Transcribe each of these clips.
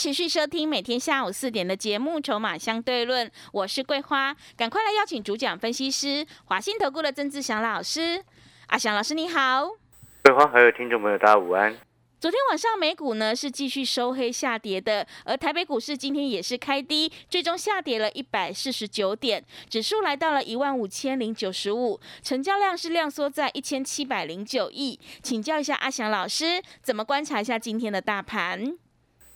持续收听每天下午四点的节目《筹码相对论》，我是桂花，赶快来邀请主讲分析师华信投顾的曾志祥老师。阿祥老师你好，桂花还有听众朋友大家午安。昨天晚上美股呢是继续收黑下跌的，而台北股市今天也是开低，最终下跌了一百四十九点，指数来到了一万五千零九十五，成交量是量缩在一千七百零九亿。请教一下阿祥老师，怎么观察一下今天的大盘？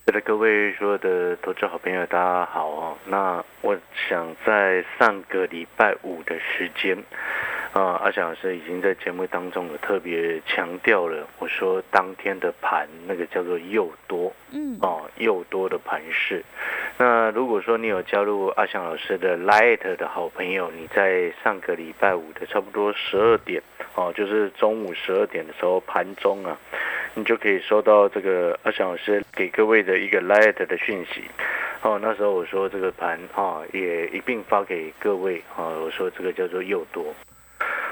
是的，各位所有的投资好朋友，大家好哦。那我想在上个礼拜五的时间。啊，阿翔老师已经在节目当中有特别强调了，我说当天的盘那个叫做又多，嗯，哦，又多的盘势。那如果说你有加入阿翔老师的 Light 的好朋友，你在上个礼拜五的差不多十二点，哦，就是中午十二点的时候盘中啊，你就可以收到这个阿翔老师给各位的一个 Light 的讯息。哦，那时候我说这个盘啊，也一并发给各位啊，我说这个叫做又多。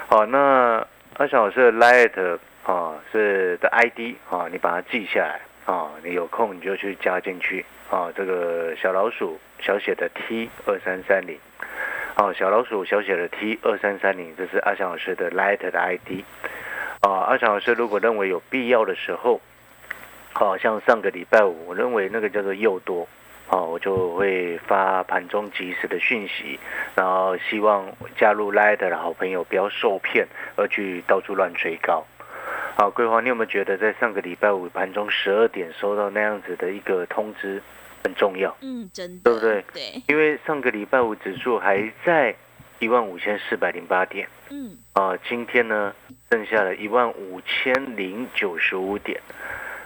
好，那阿翔老师的 Light 啊是的 ID 啊，你把它记下来啊，你有空你就去加进去啊。这个小老鼠小写的 T 二三三零，哦，小老鼠小写的 T 二三三零，这是阿翔老师的 Light 的 ID 啊。阿翔老师如果认为有必要的时候，好像上个礼拜五，我认为那个叫做又多。哦，我就会发盘中及时的讯息，然后希望加入 Light 的好朋友不要受骗而去到处乱追高。好，桂花，你有没有觉得在上个礼拜五盘中十二点收到那样子的一个通知很重要？嗯，真的，对不对？对，因为上个礼拜五指数还在一万五千四百零八点，嗯，啊，今天呢剩下了一万五千零九十五点，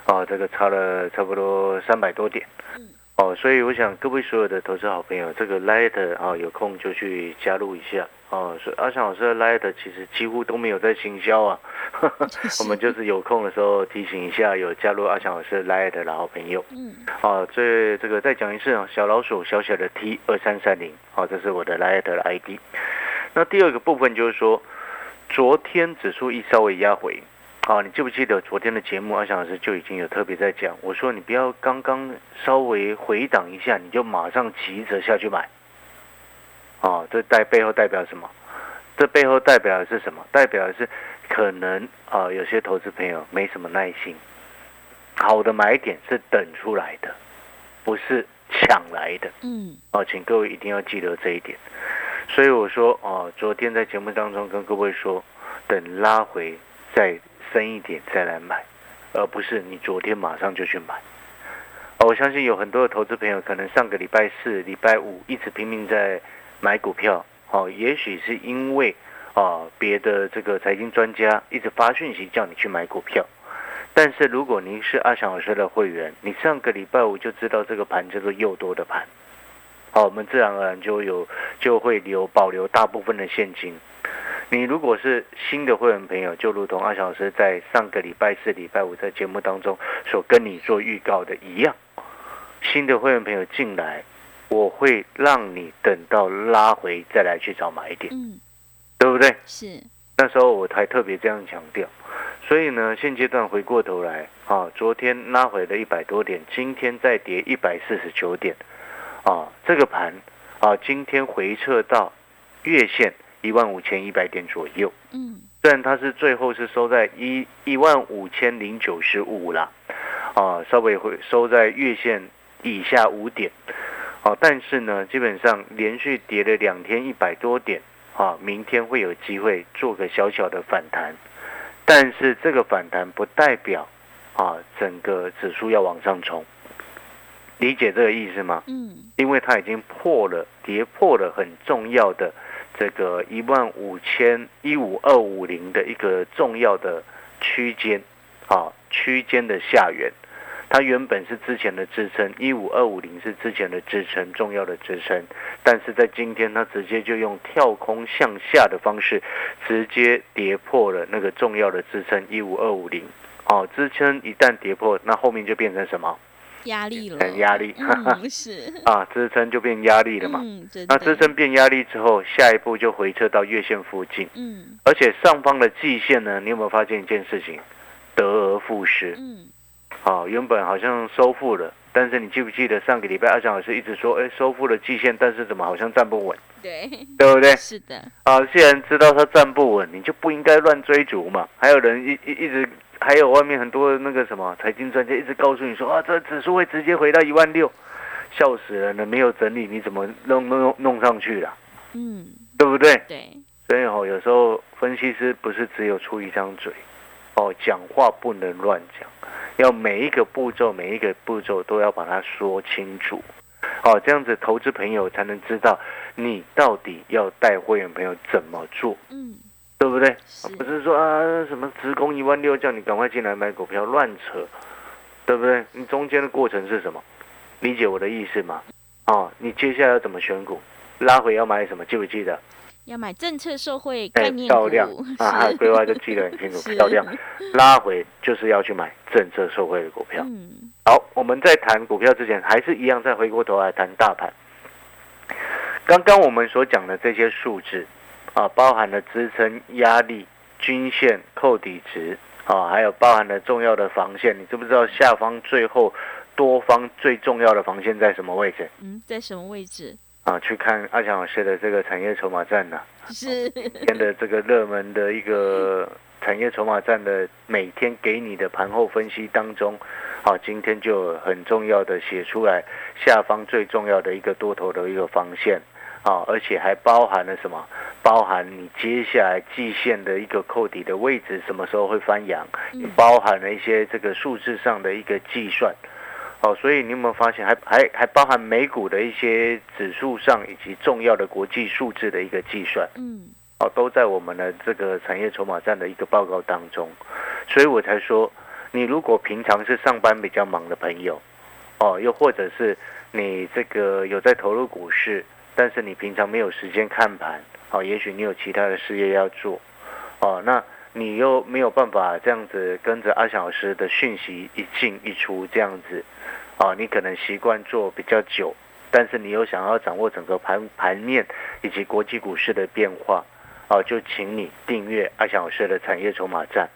啊，这个差了差不多三百多点。哦，所以我想各位所有的投资好朋友，这个 Light 啊，有空就去加入一下哦。所以阿翔老师的 Light 其实几乎都没有在行销啊，我们就是有空的时候提醒一下有加入阿翔老师 Light 的好朋友。嗯，哦，这这个再讲一次啊，小老鼠小小的 T 二三三零，好，这是我的 Light 的 ID。那第二个部分就是说，昨天指数一稍微压回。好，你记不记得昨天的节目，阿翔老师就已经有特别在讲，我说你不要刚刚稍微回档一下，你就马上急着下去买。哦，这代背后代表什么？这背后代表的是什么？代表的是可能啊，有些投资朋友没什么耐心。好的买点是等出来的，不是抢来的。嗯。哦，请各位一定要记得这一点。所以我说哦，昨天在节目当中跟各位说，等拉回再。深一点再来买，而不是你昨天马上就去买。我相信有很多的投资朋友可能上个礼拜四、礼拜五一直拼命在买股票，哦，也许是因为啊别的这个财经专家一直发讯息叫你去买股票。但是如果您是阿翔老师的会员，你上个礼拜五就知道这个盘叫做又多的盘，好，我们自然而然就有就会留保留大部分的现金。你如果是新的会员朋友，就如同阿小老师在上个礼拜四、礼拜五在节目当中所跟你做预告的一样，新的会员朋友进来，我会让你等到拉回再来去找买点，嗯，对不对？是，那时候我才特别这样强调。所以呢，现阶段回过头来，啊，昨天拉回了一百多点，今天再跌一百四十九点，啊，这个盘啊，今天回撤到月线。一万五千一百点左右，嗯，虽然它是最后是收在一一万五千零九十五啦，啊，稍微会收在月线以下五点，啊，但是呢，基本上连续跌了两天一百多点，啊，明天会有机会做个小小的反弹，但是这个反弹不代表啊整个指数要往上冲，理解这个意思吗？嗯，因为它已经破了，跌破了很重要的。这个一万五千一五二五零的一个重要的区间，啊，区间的下缘，它原本是之前的支撑，一五二五零是之前的支撑，重要的支撑，但是在今天它直接就用跳空向下的方式，直接跌破了那个重要的支撑一五二五零。哦，支撑一旦跌破，那后面就变成什么？压力了。很压力，是啊，支撑就变压力了嘛。嗯，那支撑变压力之后，下一步就回撤到月线附近。嗯，而且上方的季线呢，你有没有发现一件事情？得而复失。嗯。啊，原本好像收复了，但是你记不记得上个礼拜阿强老师一直说，哎，收复了季线，但是怎么好像站不稳？对，对不对？是的。啊，既然知道它站不稳，你就不应该乱追逐嘛。还有人一一一直，还有外面很多那个什么财经专家一直告诉你说，啊，这指数会直接回到一万六，笑死人了！没有整理，你怎么弄弄弄上去了？嗯，对不对？对。所以哦，有时候分析师不是只有出一张嘴，哦，讲话不能乱讲。要每一个步骤，每一个步骤都要把它说清楚，哦，这样子投资朋友才能知道你到底要带会员朋友怎么做，嗯，对不对？不是说啊什么职工一万六叫你赶快进来买股票，乱扯，对不对？你中间的过程是什么？理解我的意思吗？哦，你接下来要怎么选股？拉回要买什么？记不记得？要买政策社会概念股，啊，规划就记得很清楚。漂亮，拉回就是要去买政策社会的股票。嗯，好，我们在谈股票之前，还是一样再回过头来谈大盘。刚刚我们所讲的这些数字啊，包含了支撑、压力、均线、扣底值啊，还有包含了重要的防线。你知不知道下方最后多方最重要的防线在什么位置？嗯，在什么位置？啊，去看阿强老师的这个产业筹码站呢，是今天的这个热门的一个产业筹码站的每天给你的盘后分析当中，好，今天就很重要的写出来下方最重要的一个多头的一个防线，啊，而且还包含了什么？包含你接下来季线的一个扣底的位置什么时候会翻阳，也包含了一些这个数字上的一个计算。哦，所以你有没有发现，还还还包含美股的一些指数上以及重要的国际数字的一个计算，嗯，哦，都在我们的这个产业筹码站的一个报告当中，所以我才说，你如果平常是上班比较忙的朋友，哦，又或者是你这个有在投入股市，但是你平常没有时间看盘，哦，也许你有其他的事业要做，哦，那。你又没有办法这样子跟着阿翔老师的讯息一进一出这样子，哦，你可能习惯做比较久，但是你又想要掌握整个盘盘面以及国际股市的变化，哦，就请你订阅阿翔老师的产业筹码站，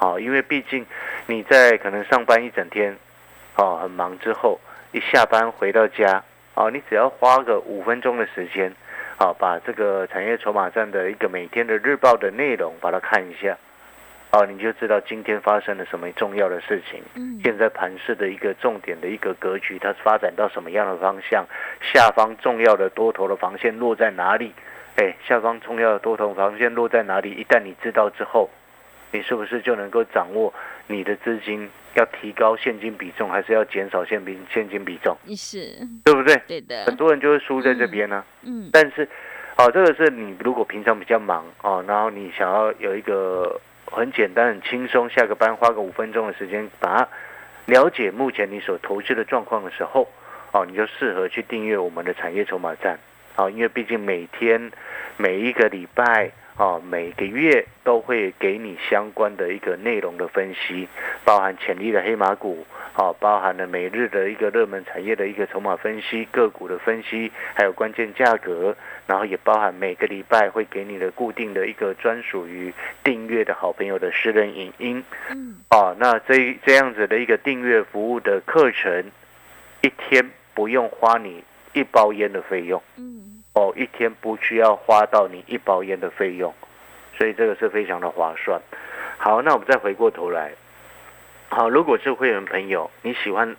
哦，因为毕竟你在可能上班一整天，哦，很忙之后，一下班回到家，哦，你只要花个五分钟的时间。好，把这个产业筹码站的一个每天的日报的内容，把它看一下，哦，你就知道今天发生了什么重要的事情。嗯，现在盘市的一个重点的一个格局，它发展到什么样的方向？下方重要的多头的防线落在哪里？哎，下方重要的多头防线落在哪里？一旦你知道之后，你是不是就能够掌握你的资金？要提高现金比重，还是要减少现金现金比重？是，对不对？对的。很多人就会输在这边呢。嗯。但是，哦，这个是你如果平常比较忙哦，然后你想要有一个很简单、很轻松，下个班花个五分钟的时间，把它了解目前你所投资的状况的时候，哦，你就适合去订阅我们的产业筹码站。哦，因为毕竟每天、每一个礼拜。哦，每个月都会给你相关的一个内容的分析，包含潜力的黑马股，哦，包含了每日的一个热门产业的一个筹码分析、个股的分析，还有关键价格，然后也包含每个礼拜会给你的固定的一个专属于订阅的好朋友的私人影音，嗯，哦，那这这样子的一个订阅服务的课程，一天不用花你一包烟的费用，嗯。哦，一天不需要花到你一包烟的费用，所以这个是非常的划算。好，那我们再回过头来，好，如果是会员朋友，你喜欢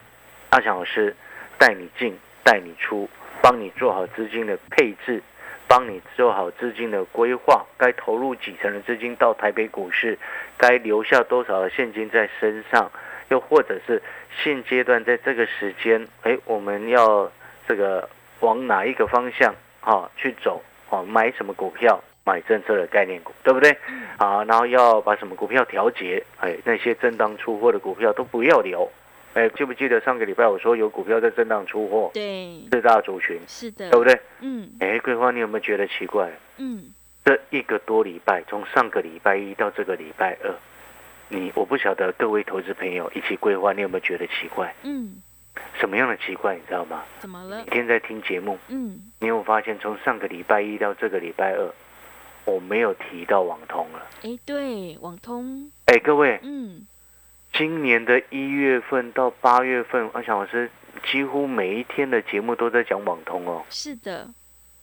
阿强老师带你进、带你出，帮你做好资金的配置，帮你做好资金的规划，该投入几成的资金到台北股市，该留下多少的现金在身上，又或者是现阶段在这个时间，哎，我们要这个往哪一个方向？好，去走哦，买什么股票？买政策的概念股，对不对？好，然后要把什么股票调节？哎，那些震荡出货的股票都不要留，哎，记不记得上个礼拜我说有股票在震荡出货？对，四大族群是的，对不对？嗯，哎，桂花，你有没有觉得奇怪？嗯，这一个多礼拜，从上个礼拜一到这个礼拜二，你我不晓得各位投资朋友一起规划，你有没有觉得奇怪？嗯，什么样的奇怪？你知道吗？怎么了？每天在听节目，嗯，你有发现从上个礼拜一到这个礼拜二，我没有提到网通了。哎，对，网通。哎，各位，嗯。今年的一月份到八月份，阿翔老师几乎每一天的节目都在讲网通哦。是的，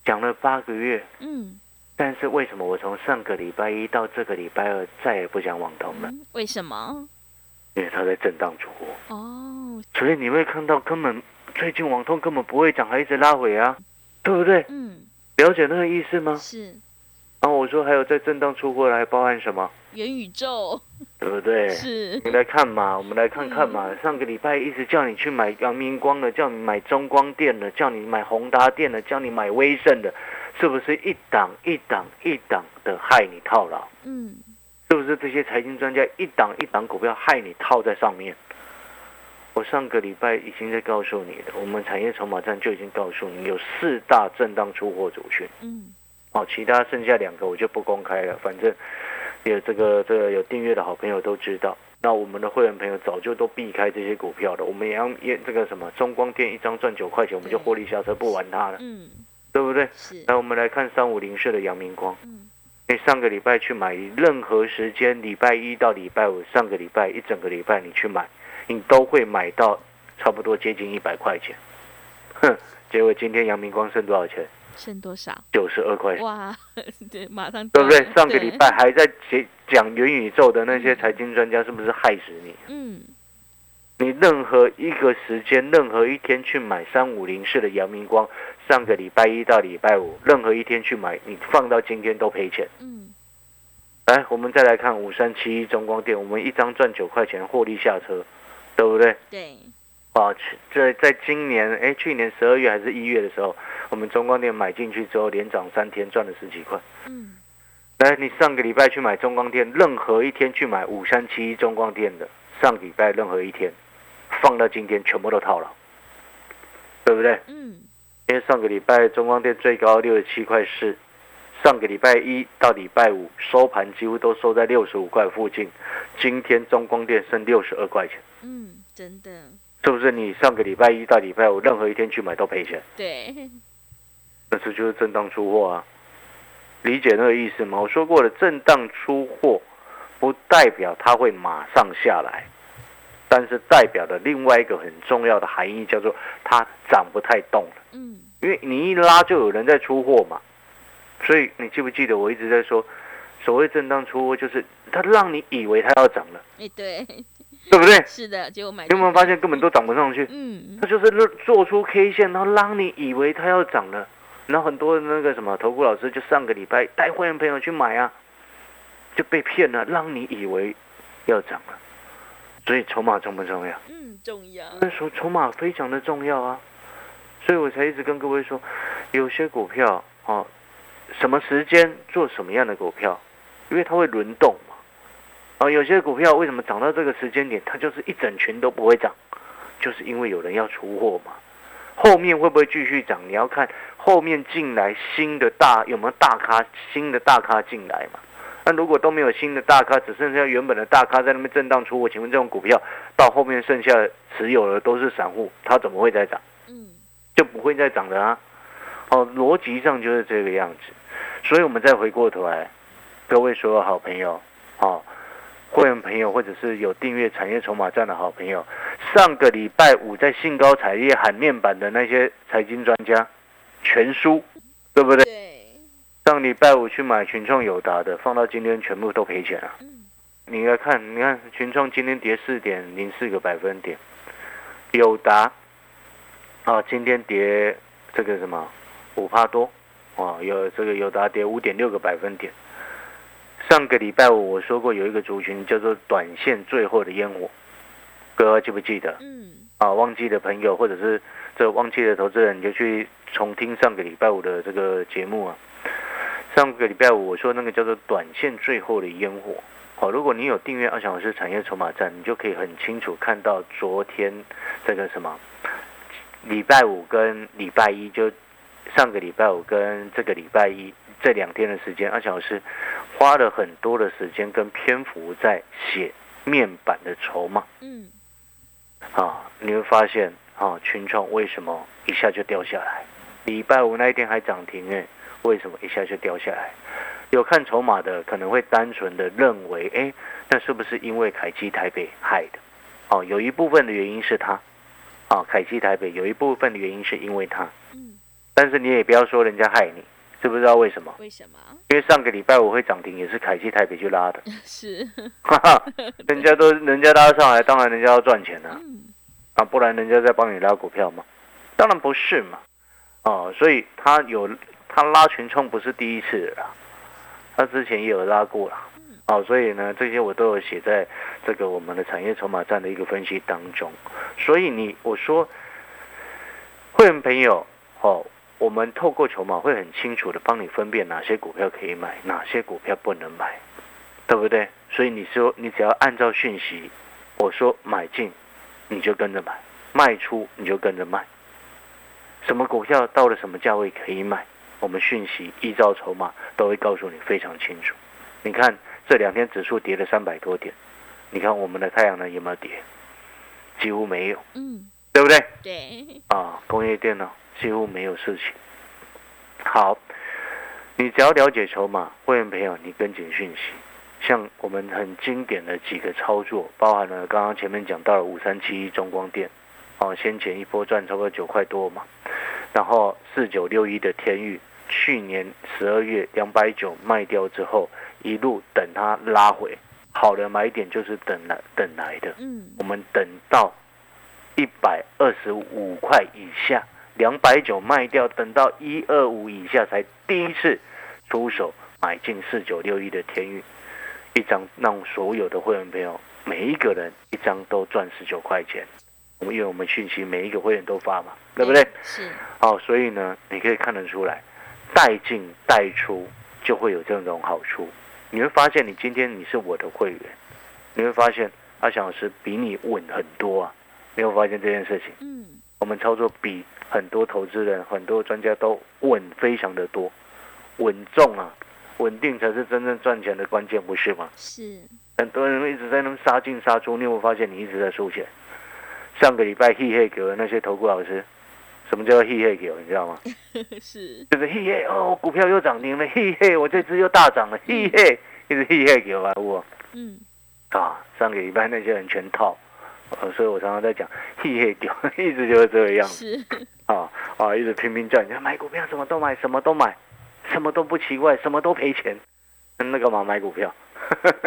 讲了八个月。嗯，但是为什么我从上个礼拜一到这个礼拜二再也不讲网通了？为什么？因为它在震荡出货。哦。所以你会看到，根本最近网通根本不会涨，还一直拉回啊，对不对？嗯。了解那个意思吗？是。然后我说还有在震荡出货的还包含什么？元宇宙，对不对？是。你来看嘛，我们来看看嘛。上个礼拜一直叫你去买阳明光的，叫你买中光电的，叫你买宏达电的，叫你买威盛的，是不是一档一档一档的害你套牢？嗯。是不是这些财经专家一档一档股票害你套在上面？我上个礼拜已经在告诉你的，我们产业筹码站就已经告诉你有四大震荡出货主群。嗯。哦，其他剩下两个我就不公开了，反正有这个这个有订阅的好朋友都知道。那我们的会员朋友早就都避开这些股票了。我们也要也这个什么中光电一张赚九块钱，我们就获利下车不玩它了，嗯，对不对？是。那我们来看三五零四的阳明光，嗯，你上个礼拜去买，任何时间礼拜一到礼拜五，上个礼拜一整个礼拜你去买，你都会买到差不多接近一百块钱，哼，结果今天阳明光剩多少钱？剩多少？九十二块。哇，对，马上对不对？上个礼拜还在讲讲元宇宙的那些财经专家，是不是害死你？嗯。你任何一个时间，任何一天去买三五零式的阳明光，上个礼拜一到礼拜五，任何一天去买，你放到今天都赔钱。嗯。来，我们再来看五三七一中光电，我们一张赚九块钱，获利下车，对不对？对。啊，在在今年，哎，去年十二月还是一月的时候。我们中光电买进去之后，连涨三天，赚了十几块。嗯，来，你上个礼拜去买中光电，任何一天去买五三七一中光电的，上礼拜任何一天，放到今天全部都套了，对不对？嗯，因为上个礼拜中光电最高六十七块四，上个礼拜一到礼拜五收盘几乎都收在六十五块附近，今天中光电剩六十二块钱。嗯，真的，是不是？你上个礼拜一到礼拜五任何一天去买都赔钱？对。那这就是震荡出货啊，理解那个意思吗？我说过了，震荡出货不代表它会马上下来，但是代表的另外一个很重要的含义叫做它涨不太动了。嗯，因为你一拉就有人在出货嘛，所以你记不记得我一直在说，所谓震荡出货就是它让你以为它要涨了。哎，对，对不对？是的，结果买有没有发现根本都涨不上去？嗯，它就是做出 K 线，然后让你以为它要涨了。然后很多那个什么投顾老师就上个礼拜带会员朋友去买啊，就被骗了，让你以为要涨了，所以筹码重不重要？嗯，重要。那时候筹码非常的重要啊，所以我才一直跟各位说，有些股票哦，什么时间做什么样的股票，因为它会轮动嘛。啊，有些股票为什么涨到这个时间点，它就是一整群都不会涨，就是因为有人要出货嘛。后面会不会继续涨？你要看后面进来新的大有没有大咖，新的大咖进来嘛？那如果都没有新的大咖，只剩下原本的大咖在那边震荡出货，请问这种股票到后面剩下持有的都是散户，它怎么会再涨？嗯，就不会再涨的啊。哦，逻辑上就是这个样子。所以我们再回过头来，各位所有好朋友，哦。会员朋友，或者是有订阅产业筹码站的好朋友，上个礼拜五在兴高采烈喊面板的那些财经专家，全输，对不对？对。上礼拜五去买群创友达的，放到今天全部都赔钱了。你来看，你看群创今天跌四点零四个百分点，友达啊，今天跌这个什么五帕多，啊，有这个友达跌五点六个百分点。上个礼拜五我说过有一个族群叫做短线最后的烟火，哥记不记得？嗯。啊，忘记的朋友或者是这忘记的投资人，你就去重听上个礼拜五的这个节目啊。上个礼拜五我说那个叫做短线最后的烟火，好，如果你有订阅阿翔老师产业筹码站，你就可以很清楚看到昨天这个什么礼拜五跟礼拜一，就上个礼拜五跟这个礼拜一这两天的时间，阿强老师花了很多的时间跟篇幅在写面板的筹码。嗯，啊，你会发现啊，群创为什么一下就掉下来？礼拜五那一天还涨停哎，为什么一下就掉下来？有看筹码的可能会单纯的认为，哎，那是不是因为凯基台北害的？哦，有一部分的原因是他，啊，凯基台北有一部分的原因是因为他。嗯。但是你也不要说人家害你，知不知道为什么？为什么？因为上个礼拜我会涨停也是凯基台北去拉的。是。哈哈，人家都人家拉上来，当然人家要赚钱啊。嗯。啊，不然人家在帮你拉股票吗？当然不是嘛。哦，所以他有他拉群冲不是第一次了。他之前也有拉过了，哦，所以呢，这些我都有写在这个我们的产业筹码站的一个分析当中。所以你我说，会员朋友，哦，我们透过筹码会很清楚的帮你分辨哪些股票可以买，哪些股票不能买，对不对？所以你说你只要按照讯息，我说买进，你就跟着买；卖出你就跟着卖。什么股票到了什么价位可以买？我们讯息依照筹码都会告诉你非常清楚。你看这两天指数跌了三百多点，你看我们的太阳能有没有跌？几乎没有，嗯，对不对？对。啊，工业电脑几乎没有事情。好，你只要了解筹码，会员朋友，你跟紧讯息。像我们很经典的几个操作，包含了刚刚前面讲到了五三七一中光电，哦，先前一波赚差不多九块多嘛，然后四九六一的天域。去年十二月两百九卖掉之后，一路等它拉回，好的买点就是等来等来的。嗯，我们等到一百二十五块以下，两百九卖掉，等到一二五以下才第一次出手买进四九六一的天域，一张让所有的会员朋友每一个人一张都赚十九块钱。我们因为我们讯息每一个会员都发嘛，对不对？是。好，所以呢，你可以看得出来。带进带出就会有这种好处，你会发现你今天你是我的会员，你会发现阿翔老师比你稳很多啊，没有发现这件事情？嗯，我们操作比很多投资人、很多专家都稳非常的多，稳重啊，稳定才是真正赚钱的关键，不是吗？是，很多人一直在那杀进杀出，你有没有发现你一直在输钱？上个礼拜嘿嘿给那些投顾老师。什么叫嘿嘿给我？你知道吗？是，就是嘿嘿哦，股票又涨停了，嘿嘿，我这只又大涨了，嘿嘿，一直嘿嘿给我，我，嗯，啊，上个礼拜那些人全套，呃，所以我常常在讲嘿嘿丢，一直就是这个样子，是，啊啊，一直拼命赚你买股票，什么都买，什么都买，什么都不奇怪，什么都赔钱，那干嘛买股票？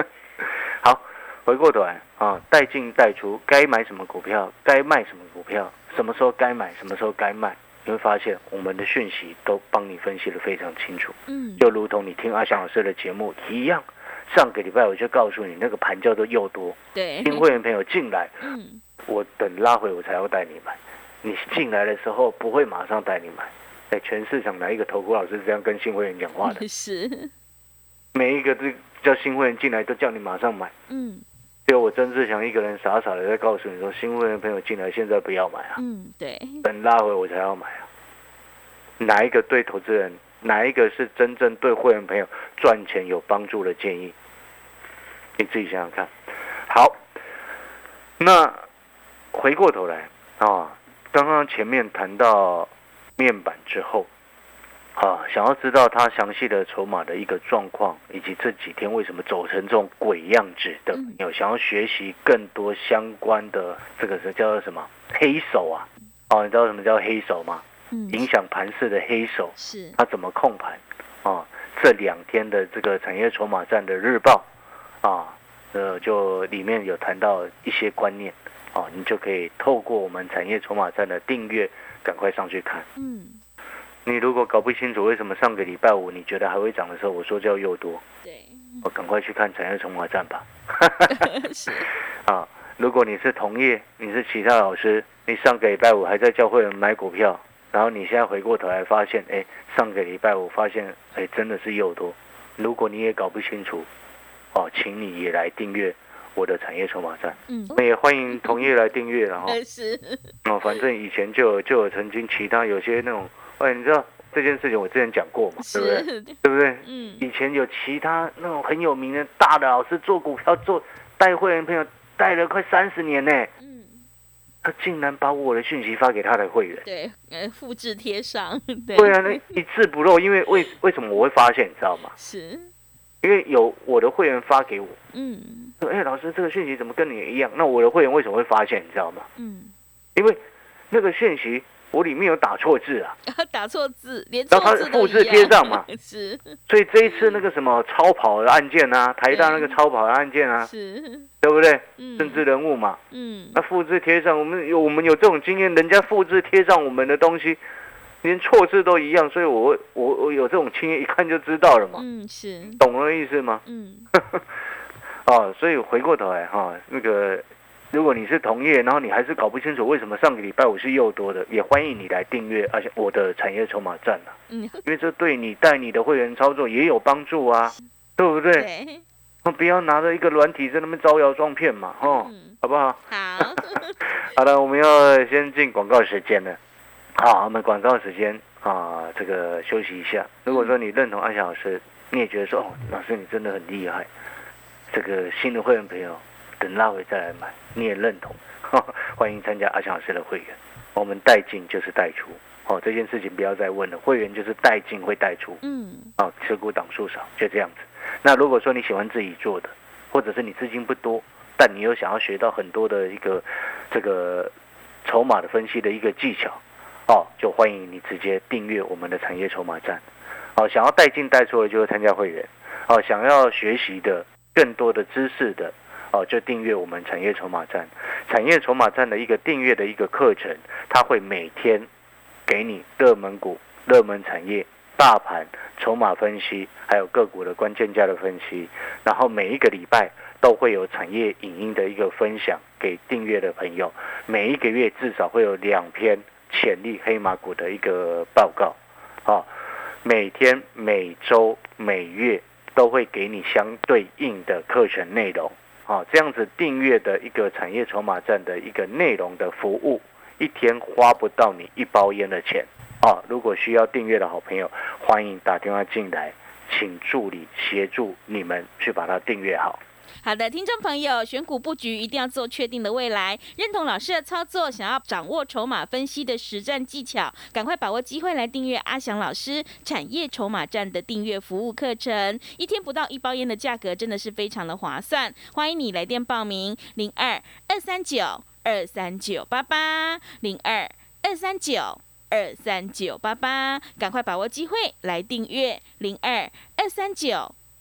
好，回过头来啊，带进带出，该买什么股票，该卖什么股票。什么时候该买，什么时候该卖，你会发现我们的讯息都帮你分析的非常清楚。嗯，就如同你听阿翔老师的节目一样。上个礼拜我就告诉你，那个盘叫做又多。对，新会员朋友进来，嗯，我等拉回我才要带你买。你进来的时候不会马上带你买。哎全市场哪一个投顾老师这样跟新会员讲话的？是，每一个都叫新会员进来都叫你马上买。嗯。就我曾志祥一个人傻傻的在告诉你说，新会员朋友进来，现在不要买啊。嗯，对。等拉回我才要买啊。哪一个对投资人，哪一个是真正对会员朋友赚钱有帮助的建议？你自己想想看。好，那回过头来啊，刚刚前面谈到面板之后。啊，想要知道它详细的筹码的一个状况，以及这几天为什么走成这种鬼样子的，有想要学习更多相关的这个是叫做什么黑手啊？哦，你知道什么叫黑手吗？影响盘势的黑手是它怎么控盘？啊，这两天的这个产业筹码站的日报啊，呃，就里面有谈到一些观念啊，你就可以透过我们产业筹码站的订阅，赶快上去看。嗯。你如果搞不清楚为什么上个礼拜五你觉得还会涨的时候，我说叫又多，对，我赶快去看产业筹码站吧。啊，如果你是同业，你是其他老师，你上个礼拜五还在教会人买股票，然后你现在回过头来发现，哎，上个礼拜我发现，哎，真的是又多。如果你也搞不清楚，哦，请你也来订阅我的产业筹码站。嗯，也欢迎同业来订阅然后。是。哦，反正以前就有就有曾经其他有些那种，哎，你知道这件事情我之前讲过嘛，对不对？对不对？嗯。以前有其他那种很有名的大的老师做股票做带会员朋友带了快三十年呢。嗯。他竟然把我的讯息发给他的会员。对，呃，复制贴上。对啊，那一字不漏，因为为 为什么我会发现，你知道吗？是。因为有我的会员发给我，嗯，说哎，老师这个讯息怎么跟你一样？那我的会员为什么会发现？你知道吗？嗯，因为那个讯息我里面有打错字啊，打错字，连然后他复制贴上嘛，是。所以这一次那个什么超跑的案件啊，台大那个超跑的案件啊，是，对不对？政治人物嘛，嗯，那复制贴上，我们有我们有这种经验，人家复制贴上我们的东西。连错字都一样，所以我我我有这种经验，一看就知道了嘛。嗯，是，懂了意思吗？嗯，哦，所以回过头来哈，那个如果你是同业，然后你还是搞不清楚为什么上个礼拜五是又多的，也欢迎你来订阅，而且我的产业筹码站啊，嗯，因为这对你带你的会员操作也有帮助啊，对不对？对，不要拿着一个软体在那边招摇撞骗嘛，哈，好不好？好，好了，我们要先进广告时间了。好，我们广告时间啊，这个休息一下。如果说你认同阿翔老师，你也觉得说哦，老师你真的很厉害，这个新的会员朋友等拉回再来买，你也认同，欢迎参加阿强老师的会员。我们带进就是带出，哦，这件事情不要再问了，会员就是带进会带出，嗯，哦，持股档数少就这样子。那如果说你喜欢自己做的，或者是你资金不多，但你又想要学到很多的一个这个筹码的分析的一个技巧。哦，就欢迎你直接订阅我们的产业筹码站。哦，想要带进带出的，就是参加会员。哦，想要学习的更多的知识的，哦，就订阅我们产业筹码站。产业筹码站的一个订阅的一个课程，它会每天给你热门股、热门产业、大盘筹码分析，还有个股的关键价的分析。然后每一个礼拜都会有产业影音的一个分享给订阅的朋友。每一个月至少会有两篇。潜力黑马股的一个报告，啊，每天、每周、每月都会给你相对应的课程内容，啊，这样子订阅的一个产业筹码站的一个内容的服务，一天花不到你一包烟的钱，啊，如果需要订阅的好朋友，欢迎打电话进来，请助理协助你们去把它订阅好。好的，听众朋友，选股布局一定要做确定的未来，认同老师的操作，想要掌握筹码分析的实战技巧，赶快把握机会来订阅阿翔老师产业筹码站的订阅服务课程，一天不到一包烟的价格，真的是非常的划算，欢迎你来电报名零二二三九二三九八八零二二三九二三九八八，赶快把握机会来订阅零二二三九。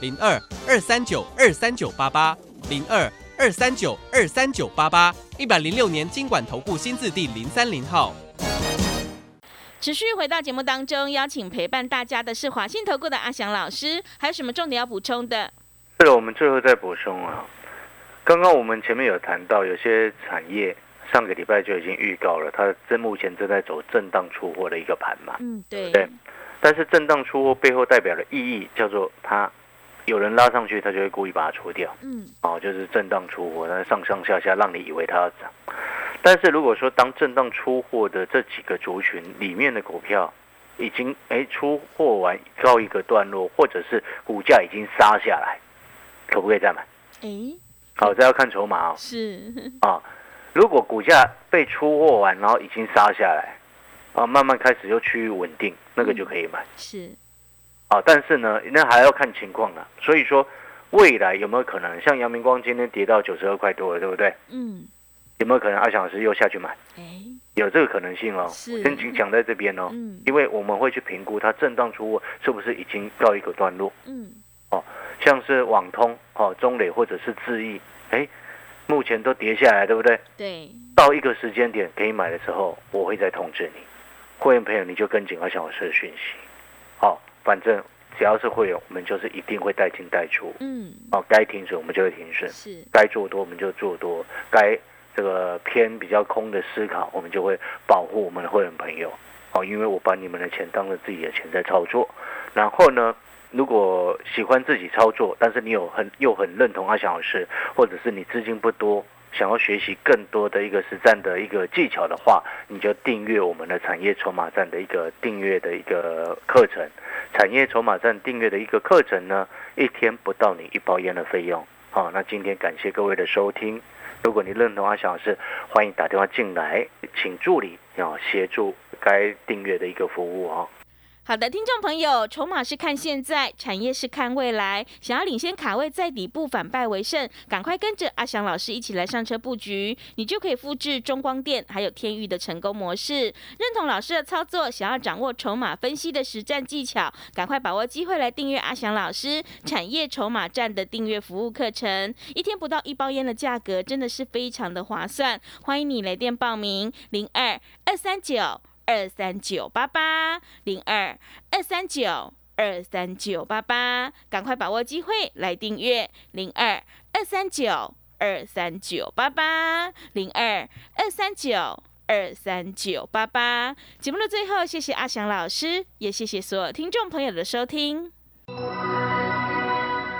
零二二三九二三九八八，零二二三九二三九八八，一百零六年经管投顾新字第零三零号。持续回到节目当中，邀请陪伴大家的是华信投顾的阿翔老师，还有什么重点要补充的？是了，我们最后再补充啊。刚刚我们前面有谈到，有些产业上个礼拜就已经预告了，它正目前正在走震荡出货的一个盘嘛。嗯，对。对。但是震荡出货背后代表的意义，叫做它。有人拉上去，他就会故意把它除掉。嗯，哦，就是震荡出货，那上上下下让你以为它要涨。但是如果说当震荡出货的这几个族群里面的股票已经哎出货完告一个段落，或者是股价已经杀下来，可不可以再买？哎，好，这要看筹码哦。是啊，如果股价被出货完，然后已经杀下来，啊，慢慢开始又趋于稳定，那个就可以买。是。啊，但是呢，那还要看情况了。所以说，未来有没有可能像阳明光今天跌到九十二块多了，对不对？嗯。有没有可能阿翔老师又下去买？哎，有这个可能性哦。是。先请讲在这边哦。嗯。因为我们会去评估它震荡出货是不是已经告一个段落。嗯。哦，像是网通哦、中磊或者是智易，哎，目前都跌下来，对不对？对。到一个时间点可以买的时候，我会再通知你。会员朋友，你就跟紧阿翔老师的讯息。好，反正只要是会员，我们就是一定会带进带出。嗯。哦，该停损我们就会停损。是。该做多我们就做多，该这个偏比较空的思考，我们就会保护我们的会员朋友。哦，因为我把你们的钱当成自己的钱在操作。然后呢，如果喜欢自己操作，但是你有很又很认同阿翔老师，或者是你资金不多。想要学习更多的一个实战的一个技巧的话，你就订阅我们的产业筹码站的一个订阅的一个课程。产业筹码站订阅的一个课程呢，一天不到你一包烟的费用。好，那今天感谢各位的收听。如果你认同阿翔老师，欢迎打电话进来，请助理要协助该订阅的一个服务哦。好的，听众朋友，筹码是看现在，产业是看未来。想要领先卡位，在底部反败为胜，赶快跟着阿翔老师一起来上车布局，你就可以复制中光电还有天域的成功模式。认同老师的操作，想要掌握筹码分析的实战技巧，赶快把握机会来订阅阿翔老师产业筹码站的订阅服务课程，一天不到一包烟的价格，真的是非常的划算。欢迎你来电报名，零二二三九。二三九八八零二二三九二三九八八，赶快把握机会来订阅零二二三九二三九八八零二二三九二三九八八。节目的最后，谢谢阿翔老师，也谢谢所有听众朋友的收听。